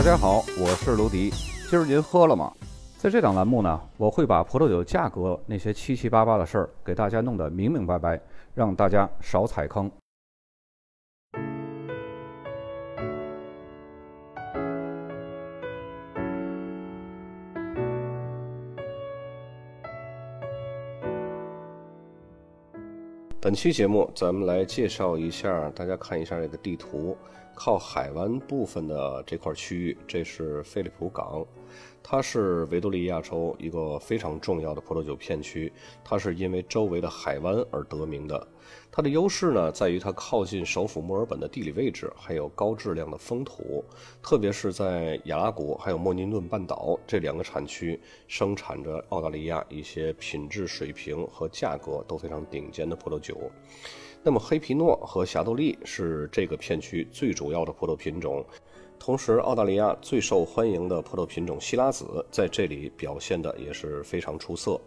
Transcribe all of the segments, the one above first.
大家好，我是卢迪。今儿您喝了吗？在这档栏目呢，我会把葡萄酒价格那些七七八八的事儿给大家弄得明明白白，让大家少踩坑。本期节目，咱们来介绍一下，大家看一下这个地图，靠海湾部分的这块区域，这是菲利普港，它是维多利亚州一个非常重要的葡萄酒片区，它是因为周围的海湾而得名的。它的优势呢，在于它靠近首府墨尔本的地理位置，还有高质量的风土，特别是在雅拉古还有莫宁顿半岛这两个产区，生产着澳大利亚一些品质水平和价格都非常顶尖的葡萄酒。那么黑皮诺和霞多丽是这个片区最主要的葡萄品种，同时澳大利亚最受欢迎的葡萄品种西拉子在这里表现的也是非常出色。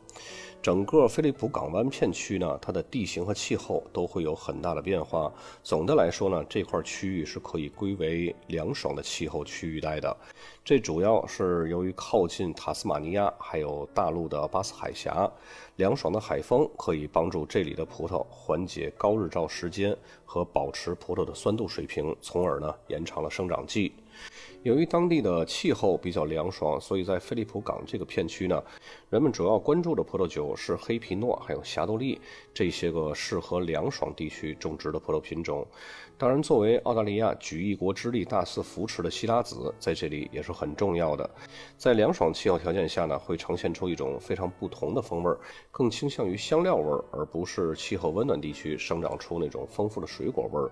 整个菲利普港湾片区呢，它的地形和气候都会有很大的变化。总的来说呢，这块区域是可以归为凉爽的气候区域带的。这主要是由于靠近塔斯马尼亚，还有大陆的巴斯海峡，凉爽的海风可以帮助这里的葡萄缓解高日照时间和保持葡萄的酸度水平，从而呢延长了生长季。由于当地的气候比较凉爽，所以在菲利普港这个片区呢，人们主要关注的葡萄酒是黑皮诺，还有霞多丽这些个适合凉爽地区种植的葡萄品种。当然，作为澳大利亚举一国之力大肆扶持的希拉子，在这里也是很重要的。在凉爽气候条件下呢，会呈现出一种非常不同的风味，更倾向于香料味，而不是气候温暖地区生长出那种丰富的水果味儿。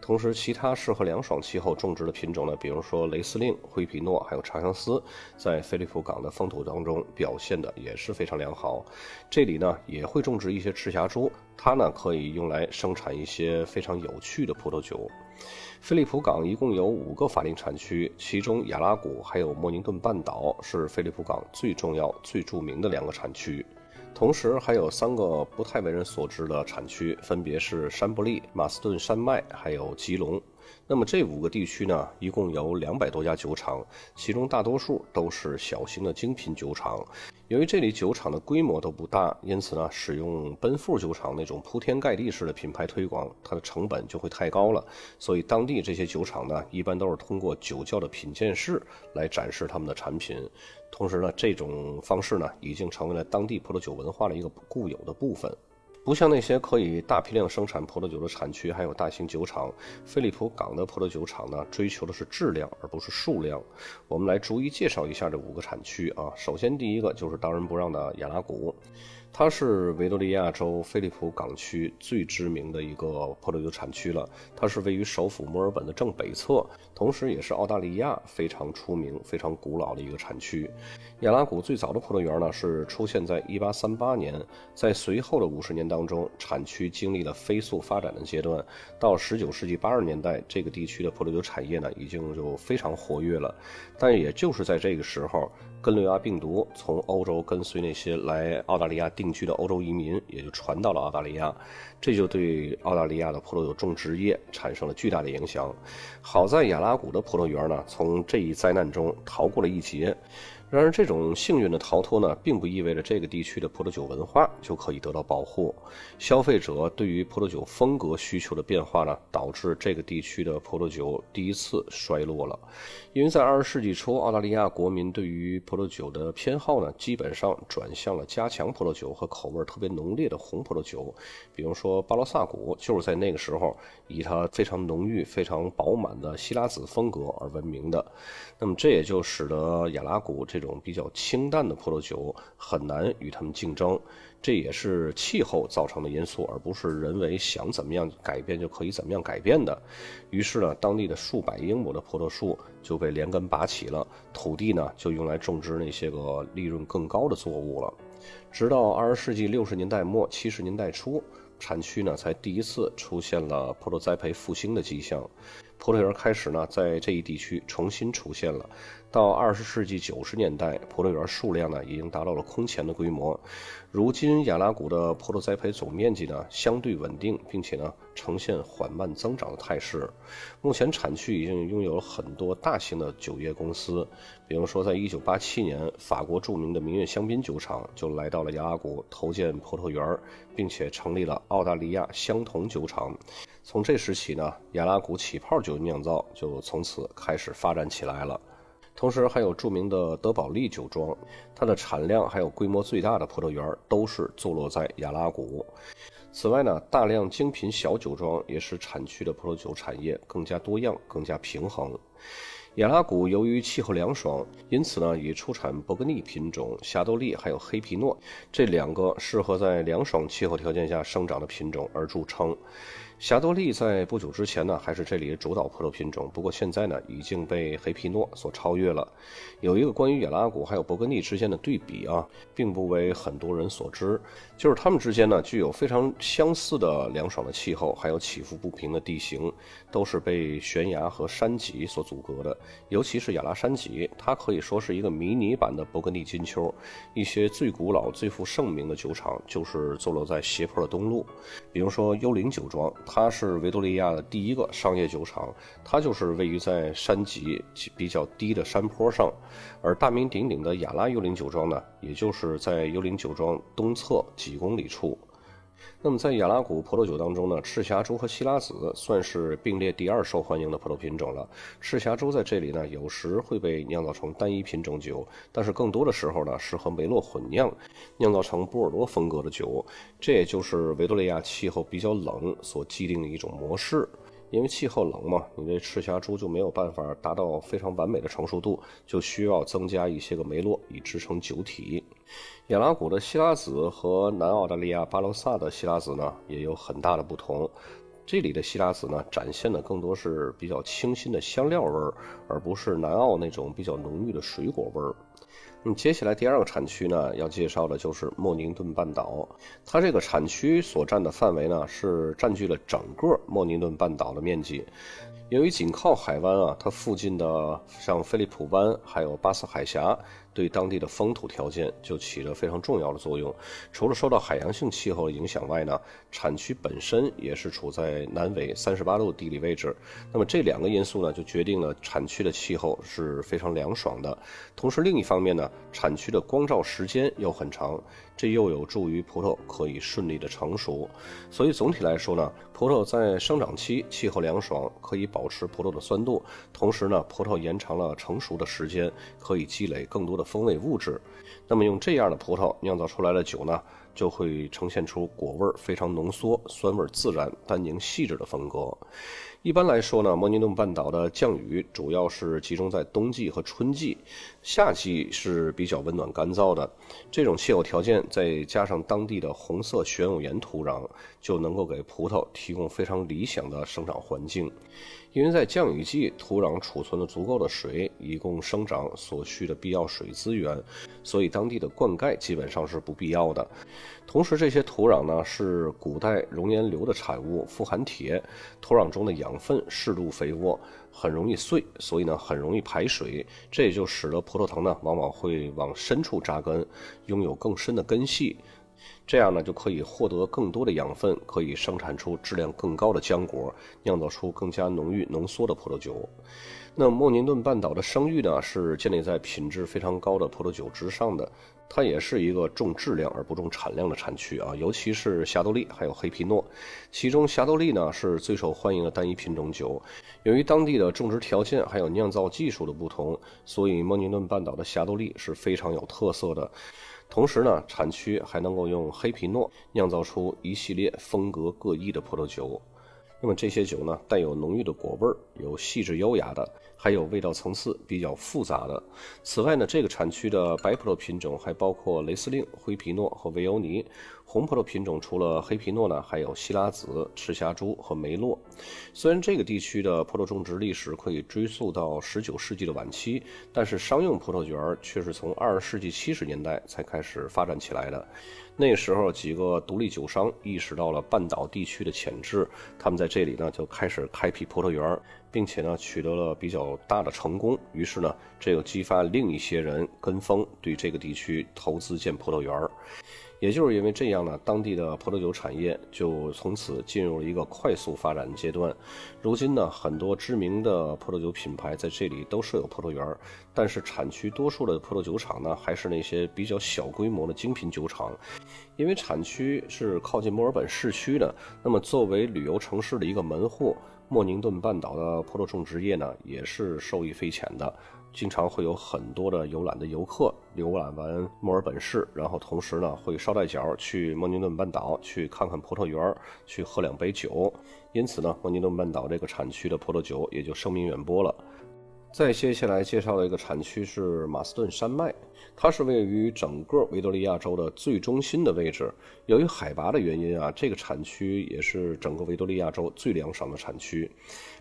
同时，其他适合凉爽气候种植的品种呢，比如说雷司令、灰皮诺，还有长相思，在菲利普港的风土当中表现的也是非常良好。这里呢也会种植一些赤霞珠，它呢可以用来生产一些非常有趣的葡萄酒。菲利普港一共有五个法定产区，其中亚拉古还有莫宁顿半岛是菲利普港最重要、最著名的两个产区。同时还有三个不太为人所知的产区，分别是山伯利、马斯顿山脉还有吉隆。那么这五个地区呢，一共有两百多家酒厂，其中大多数都是小型的精品酒厂。由于这里酒厂的规模都不大，因此呢，使用奔富酒厂那种铺天盖地式的品牌推广，它的成本就会太高了。所以当地这些酒厂呢，一般都是通过酒窖的品鉴室来展示他们的产品。同时呢，这种方式呢，已经成为了当地葡萄酒文化的一个固有的部分。不像那些可以大批量生产葡萄酒的产区，还有大型酒厂，菲利普港的葡萄酒厂呢，追求的是质量而不是数量。我们来逐一介绍一下这五个产区啊。首先，第一个就是当仁不让的亚拉古。它是维多利亚州菲利普港区最知名的一个葡萄酒产区了。它是位于首府墨尔本的正北侧，同时也是澳大利亚非常出名、非常古老的一个产区。亚拉古最早的葡萄园呢是出现在1838年，在随后的五十年当中，产区经历了飞速发展的阶段。到19世纪80年代，这个地区的葡萄酒产业呢已经就非常活跃了。但也就是在这个时候，根瘤亚病毒从欧洲跟随那些来澳大利亚定居的欧洲移民，也就传到了澳大利亚，这就对澳大利亚的葡萄酒种植业产生了巨大的影响。好在亚拉古的葡萄园呢，从这一灾难中逃过了一劫。然而，这种幸运的逃脱呢，并不意味着这个地区的葡萄酒文化就可以得到保护。消费者对于葡萄酒风格需求的变化呢，导致这个地区的葡萄酒第一次衰落了。因为在二十世纪初，澳大利亚国民对于葡萄酒的偏好呢，基本上转向了加强葡萄酒和口味特别浓烈的红葡萄酒。比如说，巴罗萨谷就是在那个时候以它非常浓郁、非常饱满的希拉子风格而闻名的。那么，这也就使得亚拉谷这。这种比较清淡的葡萄酒很难与他们竞争，这也是气候造成的因素，而不是人为想怎么样改变就可以怎么样改变的。于是呢，当地的数百英亩的葡萄树就被连根拔起了，土地呢就用来种植那些个利润更高的作物了。直到二十世纪六十年代末七十年代初，产区呢才第一次出现了葡萄栽培复兴的迹象。葡萄园开始呢在这一地区重新出现了。到二十世纪九十年代，葡萄园数量呢已经达到了空前的规模。如今亚拉谷的葡萄栽培总面积呢相对稳定，并且呢呈现缓慢增长的态势。目前产区已经拥有了很多大型的酒业公司，比如说在一九八七年，法国著名的明月香槟酒厂就来到了亚拉谷投建葡萄园，并且成立了澳大利亚香酮酒厂。从这时起呢，雅拉谷起泡酒酿造就从此开始发展起来了。同时，还有著名的德保利酒庄，它的产量还有规模最大的葡萄园都是坐落在雅拉谷。此外呢，大量精品小酒庄也使产区的葡萄酒产业更加多样、更加平衡。雅拉谷由于气候凉爽，因此呢，以出产勃艮第品种、霞多丽还有黑皮诺这两个适合在凉爽气候条件下生长的品种而著称。霞多丽在不久之前呢，还是这里的主导葡萄品种，不过现在呢，已经被黑皮诺所超越了。有一个关于雅拉谷还有勃艮第之间的对比啊，并不为很多人所知，就是它们之间呢，具有非常相似的凉爽的气候，还有起伏不平的地形，都是被悬崖和山脊所阻隔的。尤其是亚拉山脊，它可以说是一个迷你版的勃艮第金丘。一些最古老、最负盛名的酒厂，就是坐落在斜坡的东路，比如说幽灵酒庄。它是维多利亚的第一个商业酒厂，它就是位于在山脊比较低的山坡上，而大名鼎鼎的雅拉幽灵酒庄呢，也就是在幽灵酒庄东侧几公里处。那么在雅拉古葡萄酒当中呢，赤霞珠和西拉子算是并列第二受欢迎的葡萄品种了。赤霞珠在这里呢，有时会被酿造成单一品种酒，但是更多的时候呢，是和梅洛混酿，酿造成波尔多风格的酒。这也就是维多利亚气候比较冷所既定的一种模式。因为气候冷嘛，你这赤霞珠就没有办法达到非常完美的成熟度，就需要增加一些个梅洛以支撑酒体。亚拉谷的希拉子和南澳大利亚巴罗萨的希拉子呢，也有很大的不同。这里的希拉子呢，展现的更多是比较清新的香料味儿，而不是南澳那种比较浓郁的水果味儿。那接下来第二个产区呢，要介绍的就是莫宁顿半岛。它这个产区所占的范围呢，是占据了整个莫宁顿半岛的面积。由于紧靠海湾啊，它附近的像菲利普湾还有巴斯海峡。对当地的风土条件就起着非常重要的作用。除了受到海洋性气候的影响外呢，产区本身也是处在南纬三十八度地理位置。那么这两个因素呢，就决定了产区的气候是非常凉爽的。同时，另一方面呢，产区的光照时间又很长，这又有助于葡萄可以顺利的成熟。所以总体来说呢，葡萄在生长期气候凉爽，可以保持葡萄的酸度。同时呢，葡萄延长了成熟的时间，可以积累更多的。风味物质，那么用这样的葡萄酿造出来的酒呢，就会呈现出果味非常浓缩、酸味自然、单宁细致的风格。一般来说呢，莫尼顿半岛的降雨主要是集中在冬季和春季，夏季是比较温暖干燥的。这种气候条件再加上当地的红色玄武岩土壤，就能够给葡萄提供非常理想的生长环境。因为在降雨季，土壤储存了足够的水，以供生长所需的必要水资源，所以当地的灌溉基本上是不必要的。同时，这些土壤呢是古代熔岩流的产物，富含铁，土壤中的养分适度肥沃，很容易碎，所以呢很容易排水，这也就使得葡萄藤呢往往会往深处扎根，拥有更深的根系。这样呢，就可以获得更多的养分，可以生产出质量更高的浆果，酿造出更加浓郁浓缩的葡萄酒。那莫宁顿半岛的声誉呢，是建立在品质非常高的葡萄酒之上的。它也是一个重质量而不重产量的产区啊，尤其是霞多丽还有黑皮诺。其中霞多丽呢是最受欢迎的单一品种酒。由于当地的种植条件还有酿造技术的不同，所以莫宁顿半岛的霞多丽是非常有特色的。同时呢，产区还能够用黑皮诺酿造出一系列风格各异的葡萄酒。那么这些酒呢，带有浓郁的果味儿，有细致优雅的，还有味道层次比较复杂的。此外呢，这个产区的白葡萄品种还包括雷司令、灰皮诺和维欧尼。红葡萄品种除了黑皮诺呢，还有希拉子、赤霞珠和梅洛。虽然这个地区的葡萄种植历史可以追溯到19世纪的晚期，但是商用葡萄园却是从20世纪70年代才开始发展起来的。那时候，几个独立酒商意识到了半岛地区的潜质，他们在这里呢就开始开辟葡萄园，并且呢取得了比较大的成功。于是呢，这又激发另一些人跟风，对这个地区投资建葡萄园。也就是因为这样呢，当地的葡萄酒产业就从此进入了一个快速发展阶段。如今呢，很多知名的葡萄酒品牌在这里都设有葡萄园，但是产区多数的葡萄酒厂呢，还是那些比较小规模的精品酒厂。因为产区是靠近墨尔本市区的，那么作为旅游城市的一个门户，莫宁顿半岛的葡萄种植业呢，也是受益匪浅的。经常会有很多的游览的游客游览完墨尔本市，然后同时呢会捎带脚去莫宁顿半岛去看看葡萄园，去喝两杯酒。因此呢，莫宁顿半岛这个产区的葡萄酒也就声名远播了。再接下来介绍的一个产区是马斯顿山脉，它是位于整个维多利亚州的最中心的位置。由于海拔的原因啊，这个产区也是整个维多利亚州最凉爽的产区。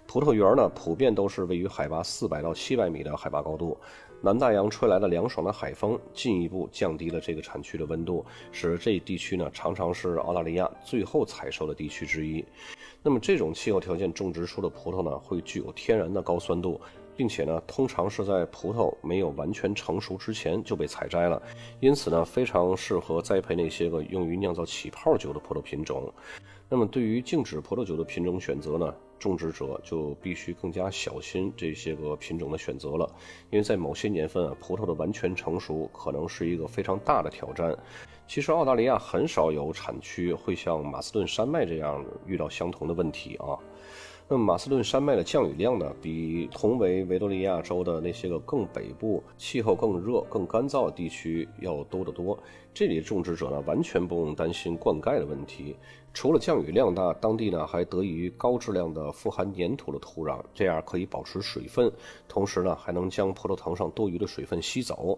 葡萄园呢，普遍都是位于海拔四百到七百米的海拔高度。南大洋吹来的凉爽的海风，进一步降低了这个产区的温度，使这一地区呢常常是澳大利亚最后采收的地区之一。那么这种气候条件种植出的葡萄呢，会具有天然的高酸度。并且呢，通常是在葡萄没有完全成熟之前就被采摘了，因此呢，非常适合栽培那些个用于酿造起泡酒的葡萄品种。那么，对于静止葡萄酒的品种选择呢，种植者就必须更加小心这些个品种的选择了，因为在某些年份啊，葡萄的完全成熟可能是一个非常大的挑战。其实，澳大利亚很少有产区会像马斯顿山脉这样遇到相同的问题啊。那么马斯顿山脉的降雨量呢，比同为维多利亚州的那些个更北部、气候更热、更干燥的地区要多得多。这里种植者呢，完全不用担心灌溉的问题。除了降雨量大，当地呢还得益于高质量的富含粘土的土壤，这样可以保持水分，同时呢还能将葡萄藤上多余的水分吸走。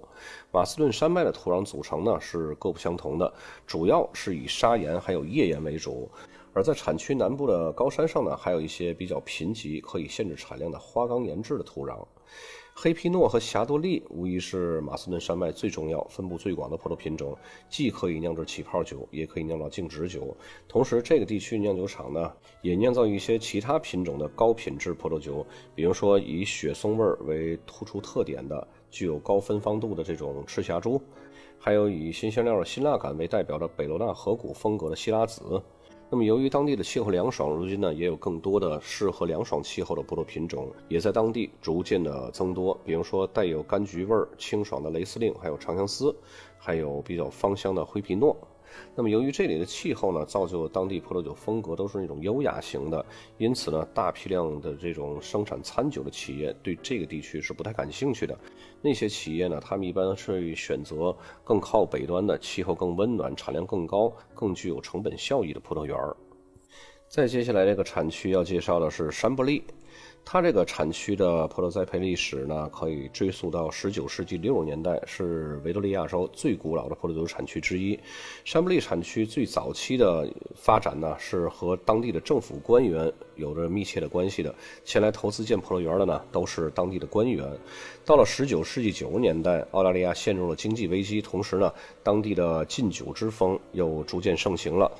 马斯顿山脉的土壤组成呢是各不相同的，主要是以砂岩还有页岩为主。而在产区南部的高山上呢，还有一些比较贫瘠、可以限制产量的花岗岩质的土壤。黑皮诺和霞多丽无疑是马斯顿山脉最重要、分布最广的葡萄品种，既可以酿制起泡酒，也可以酿造静止酒。同时，这个地区酿酒厂呢，也酿造一些其他品种的高品质葡萄酒，比如说以雪松味为突出特点的、具有高芬芳度的这种赤霞珠，还有以新香料的辛辣感为代表的北罗纳河谷风格的希拉子。那么，由于当地的气候凉爽，如今呢也有更多的适合凉爽气候的葡萄品种也在当地逐渐的增多。比如说，带有柑橘味儿、清爽的雷司令，还有长相思，还有比较芳香的灰皮诺。那么，由于这里的气候呢，造就当地葡萄酒风格都是那种优雅型的，因此呢，大批量的这种生产餐酒的企业对这个地区是不太感兴趣的。那些企业呢，他们一般是选择更靠北端的、气候更温暖、产量更高、更具有成本效益的葡萄园儿。再接下来这个产区要介绍的是山伯利。它这个产区的葡萄栽培历史呢，可以追溯到19世纪60年代，是维多利亚州最古老的葡萄酒产区之一。山布利产区最早期的发展呢，是和当地的政府官员有着密切的关系的。前来投资建葡萄园的呢，都是当地的官员。到了19世纪90年代，澳大利亚陷入了经济危机，同时呢，当地的禁酒之风又逐渐盛行了。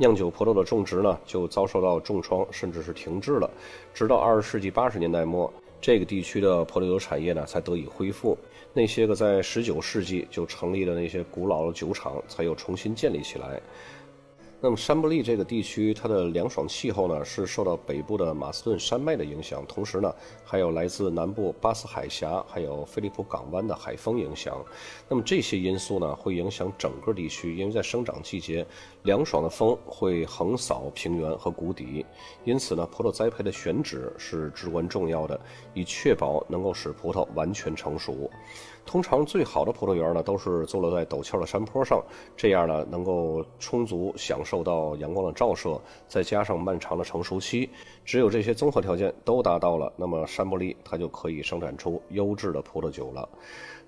酿酒葡萄的种植呢，就遭受到重创，甚至是停滞了。直到二十世纪八十年代末，这个地区的葡萄酒产业呢才得以恢复。那些个在十九世纪就成立的那些古老的酒厂，才又重新建立起来。那么山伯利这个地区，它的凉爽气候呢，是受到北部的马斯顿山脉的影响，同时呢，还有来自南部巴斯海峡还有菲利普港湾的海风影响。那么这些因素呢，会影响整个地区，因为在生长季节，凉爽的风会横扫平原和谷底，因此呢，葡萄栽培的选址是至关重要的，以确保能够使葡萄完全成熟。通常最好的葡萄园呢，都是坐落在陡峭的山坡上，这样呢，能够充足享受到阳光的照射，再加上漫长的成熟期，只有这些综合条件都达到了，那么山伯利它就可以生产出优质的葡萄酒了。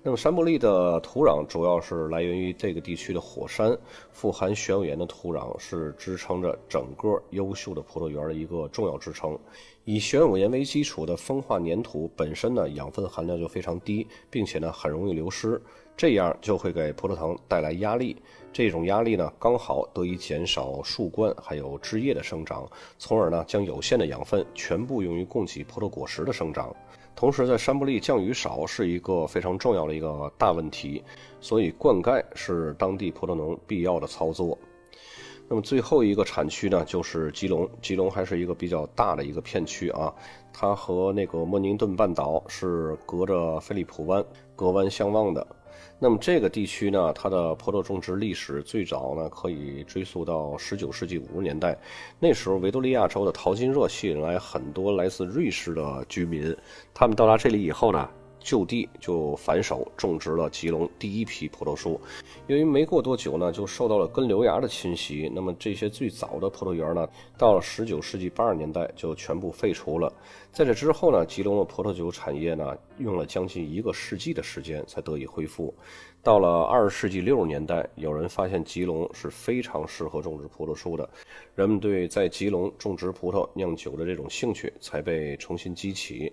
那么山伯利的土壤主要是来源于这个地区的火山，富含玄武岩的土壤是支撑着整个优秀的葡萄园的一个重要支撑。以玄武岩为基础的风化粘土本身呢，养分含量就非常低，并且呢很容易流失，这样就会给葡萄藤带来压力。这种压力呢刚好得以减少树冠还有枝叶的生长，从而呢将有限的养分全部用于供给葡萄果实的生长。同时，在山布利降雨少是一个非常重要的一个大问题，所以灌溉是当地葡萄农必要的操作。那么最后一个产区呢，就是吉隆。吉隆还是一个比较大的一个片区啊，它和那个莫宁顿半岛是隔着菲利普湾隔湾相望的。那么这个地区呢，它的葡萄种植历史最早呢可以追溯到十九世纪五十年代，那时候维多利亚州的淘金热吸引来很多来自瑞士的居民，他们到达这里以后呢。就地就反手种植了吉隆第一批葡萄树，由于没过多久呢，就受到了根瘤芽的侵袭。那么这些最早的葡萄园呢，到了十九世纪八十年代就全部废除了。在这之后呢，吉隆的葡萄酒产业呢，用了将近一个世纪的时间才得以恢复。到了二十世纪六十年代，有人发现吉隆是非常适合种植葡萄树的，人们对在吉隆种植葡萄酿酒的这种兴趣才被重新激起。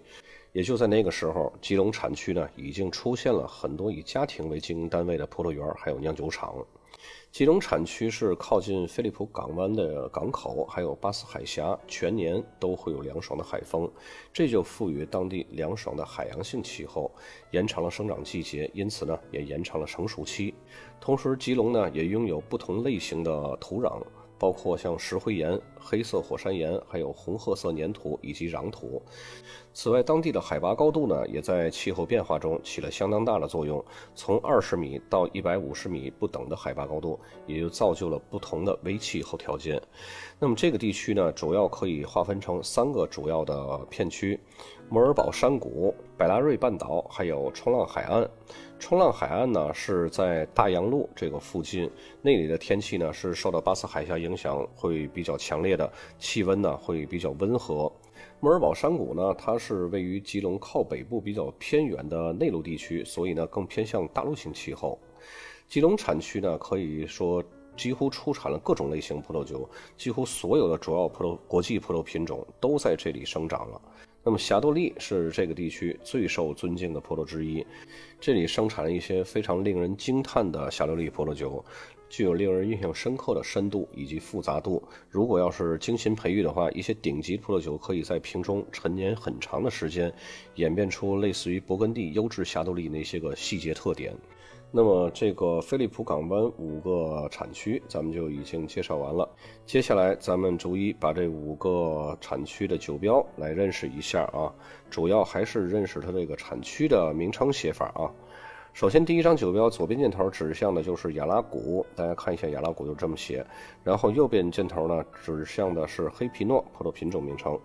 也就在那个时候，吉隆产区呢已经出现了很多以家庭为经营单位的葡萄园，还有酿酒厂。吉隆产区是靠近菲利普港湾的港口，还有巴斯海峡，全年都会有凉爽的海风，这就赋予当地凉爽的海洋性气候，延长了生长季节，因此呢也延长了成熟期。同时，吉隆呢也拥有不同类型的土壤。包括像石灰岩、黑色火山岩，还有红褐色粘土以及壤土。此外，当地的海拔高度呢，也在气候变化中起了相当大的作用。从二十米到一百五十米不等的海拔高度，也就造就了不同的微气候条件。那么，这个地区呢，主要可以划分成三个主要的片区：摩尔堡山谷、百拉瑞半岛，还有冲浪海岸。冲浪海岸呢是在大洋路这个附近，那里的天气呢是受到巴斯海峡影响会比较强烈的，气温呢会比较温和。莫尔堡山谷呢，它是位于吉隆靠北部比较偏远的内陆地区，所以呢更偏向大陆性气候。吉隆产区呢可以说几乎出产了各种类型葡萄酒，几乎所有的主要葡萄国际葡萄品种都在这里生长了。那么霞多丽是这个地区最受尊敬的葡萄之一，这里生产了一些非常令人惊叹的霞多丽葡萄酒，具有令人印象深刻的深度以及复杂度。如果要是精心培育的话，一些顶级葡萄酒可以在瓶中陈年很长的时间，演变出类似于勃艮第优质霞多丽那些个细节特点。那么这个飞利浦港湾五个产区，咱们就已经介绍完了。接下来咱们逐一把这五个产区的酒标来认识一下啊，主要还是认识它这个产区的名称写法啊。首先，第一张酒标左边箭头指向的就是雅拉古，大家看一下雅拉古就这么写。然后右边箭头呢指向的是黑皮诺葡萄品种名称。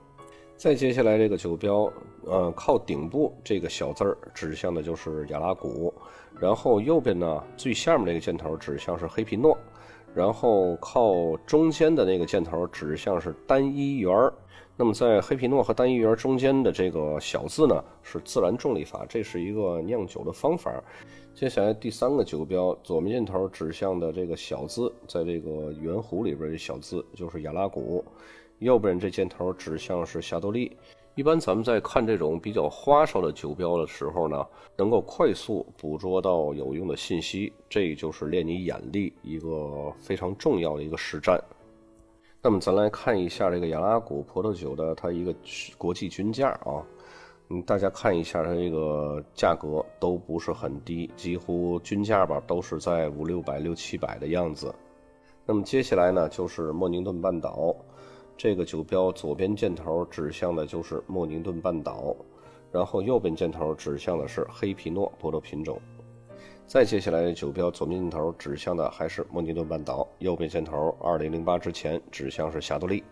再接下来这个酒标，呃，靠顶部这个小字儿指向的就是雅拉古，然后右边呢最下面这个箭头指向是黑皮诺，然后靠中间的那个箭头指向是单一园儿。那么在黑皮诺和单一园中间的这个小字呢是自然重力法，这是一个酿酒的方法。接下来第三个酒标左面箭头指向的这个小字，在这个圆弧里边的小字就是雅拉古。右边这箭头指向是霞多丽。一般咱们在看这种比较花哨的酒标的时候呢，能够快速捕捉到有用的信息，这就是练你眼力一个非常重要的一个实战。那么咱来看一下这个雅拉古葡萄酒的它一个国际均价啊，嗯，大家看一下它这个价格都不是很低，几乎均价吧都是在五六百、六七百的样子。那么接下来呢，就是莫宁顿半岛。这个酒标左边箭头指向的就是莫宁顿半岛，然后右边箭头指向的是黑皮诺葡萄品种。再接下来，酒标左边箭头指向的还是莫宁顿半岛，右边箭头2008之前指向是霞多丽。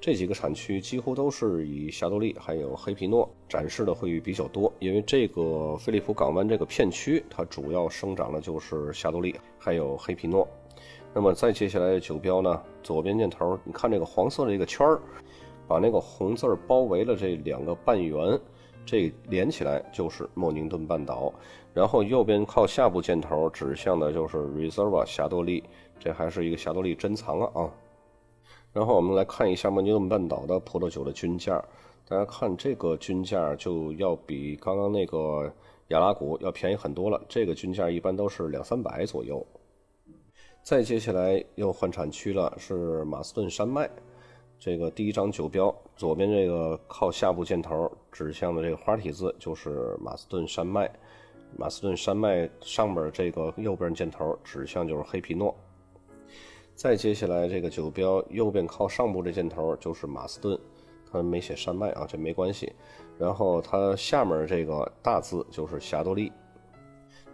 这几个产区几乎都是以霞多丽还有黑皮诺展示的会比较多，因为这个菲利普港湾这个片区它主要生长的就是霞多丽还有黑皮诺。那么再接下来的酒标呢？左边箭头，你看这个黄色的这个圈儿，把那个红字儿包围了这两个半圆，这连起来就是莫宁顿半岛。然后右边靠下部箭头指向的就是 Reserva 霞多丽，这还是一个霞多丽珍藏啊啊。然后我们来看一下莫宁顿半岛的葡萄酒的均价，大家看这个均价就要比刚刚那个雅拉古要便宜很多了，这个均价一般都是两三百左右。再接下来又换产区了，是马斯顿山脉。这个第一张酒标左边这个靠下部箭头指向的这个花体字就是马斯顿山脉，马斯顿山脉上边这个右边箭头指向就是黑皮诺。再接下来这个酒标右边靠上部这箭头就是马斯顿，它没写山脉啊，这没关系。然后它下面这个大字就是霞多丽。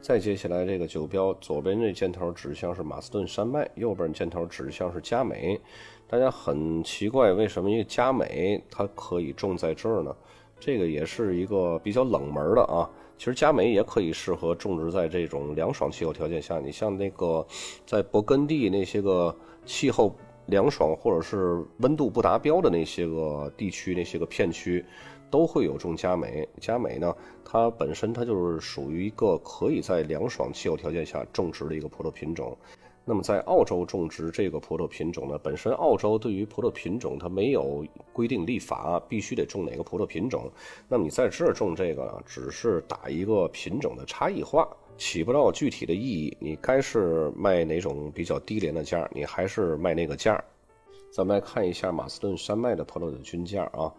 再接下来这个酒标左边这箭头指向是马斯顿山脉，右边箭头指向是佳美。大家很奇怪，为什么一个佳美它可以种在这儿呢？这个也是一个比较冷门的啊。其实佳美也可以适合种植在这种凉爽气候条件下。你像那个在勃艮第那些个气候凉爽或者是温度不达标的那些个地区、那些个片区。都会有种佳美，佳美呢，它本身它就是属于一个可以在凉爽气候条件下种植的一个葡萄品种。那么在澳洲种植这个葡萄品种呢，本身澳洲对于葡萄品种它没有规定立法必须得种哪个葡萄品种。那么你在这儿种这个，只是打一个品种的差异化，起不到具体的意义。你该是卖哪种比较低廉的价，你还是卖那个价。咱们来看一下马斯顿山脉的葡萄的均价啊。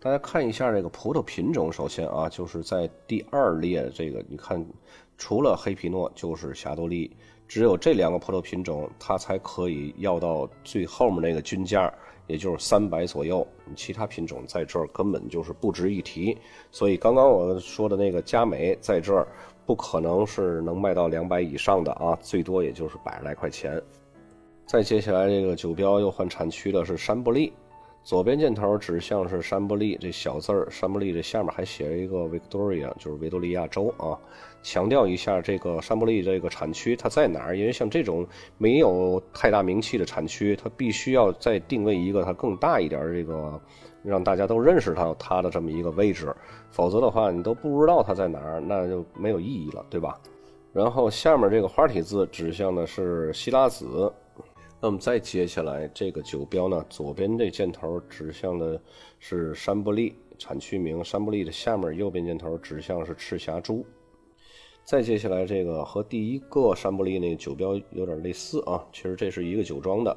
大家看一下这个葡萄品种，首先啊，就是在第二列这个，你看，除了黑皮诺就是霞多丽，只有这两个葡萄品种，它才可以要到最后面那个均价，也就是三百左右。其他品种在这儿根本就是不值一提。所以刚刚我说的那个佳美在这儿不可能是能卖到两百以上的啊，最多也就是百来块钱。再接下来这个酒标又换产区的是山伯利。左边箭头指向是山伯利这小字儿，山伯利这下面还写了一个 Victoria，就是维多利亚州啊。强调一下这个山伯利这个产区它在哪儿？因为像这种没有太大名气的产区，它必须要再定位一个它更大一点这个，让大家都认识它它的这么一个位置。否则的话，你都不知道它在哪儿，那就没有意义了，对吧？然后下面这个花体字指向的是希拉子。那么再接下来这个酒标呢，左边这箭头指向的是山伯利产区名，山伯利的下面右边箭头指向是赤霞珠。再接下来这个和第一个山伯利那个酒标有点类似啊，其实这是一个酒庄的，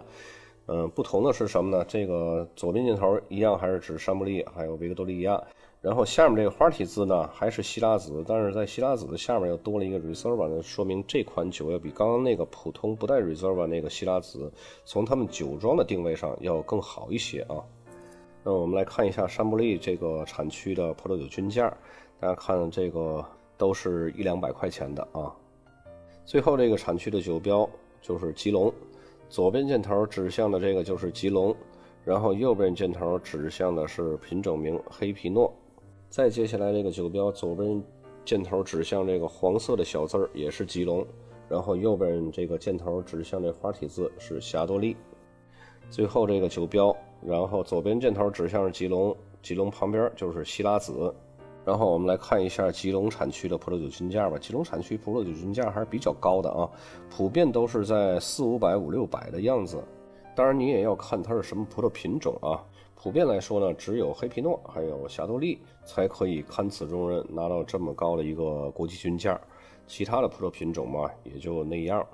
嗯，不同的是什么呢？这个左边箭头一样还是指山伯利，还有维克多利亚。然后下面这个花体字呢，还是希拉子，但是在希拉子的下面又多了一个 reserva，呢，说明这款酒要比刚刚那个普通不带 reserva 那个希拉子，从他们酒庄的定位上要更好一些啊。那我们来看一下山伯利这个产区的葡萄酒均价，大家看这个都是一两百块钱的啊。最后这个产区的酒标就是吉隆，左边箭头指向的这个就是吉隆，然后右边箭头指向的是品种名黑皮诺。再接下来这个酒标左边箭头指向这个黄色的小字儿也是吉隆，然后右边这个箭头指向这花体字是霞多丽，最后这个酒标，然后左边箭头指向是吉隆，吉隆旁边就是希拉子，然后我们来看一下吉隆产区的葡萄酒均价吧。吉隆产区葡萄酒均价还是比较高的啊，普遍都是在四五百五六百的样子，当然你也要看它是什么葡萄品种啊。普遍来说呢，只有黑皮诺还有霞多丽才可以堪此重任，拿到这么高的一个国际均价。其他的葡萄品种嘛，也就那样。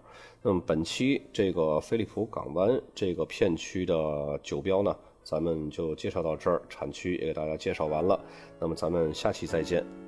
那么本期这个飞利浦港湾这个片区的酒标呢，咱们就介绍到这儿，产区也给大家介绍完了。那么咱们下期再见。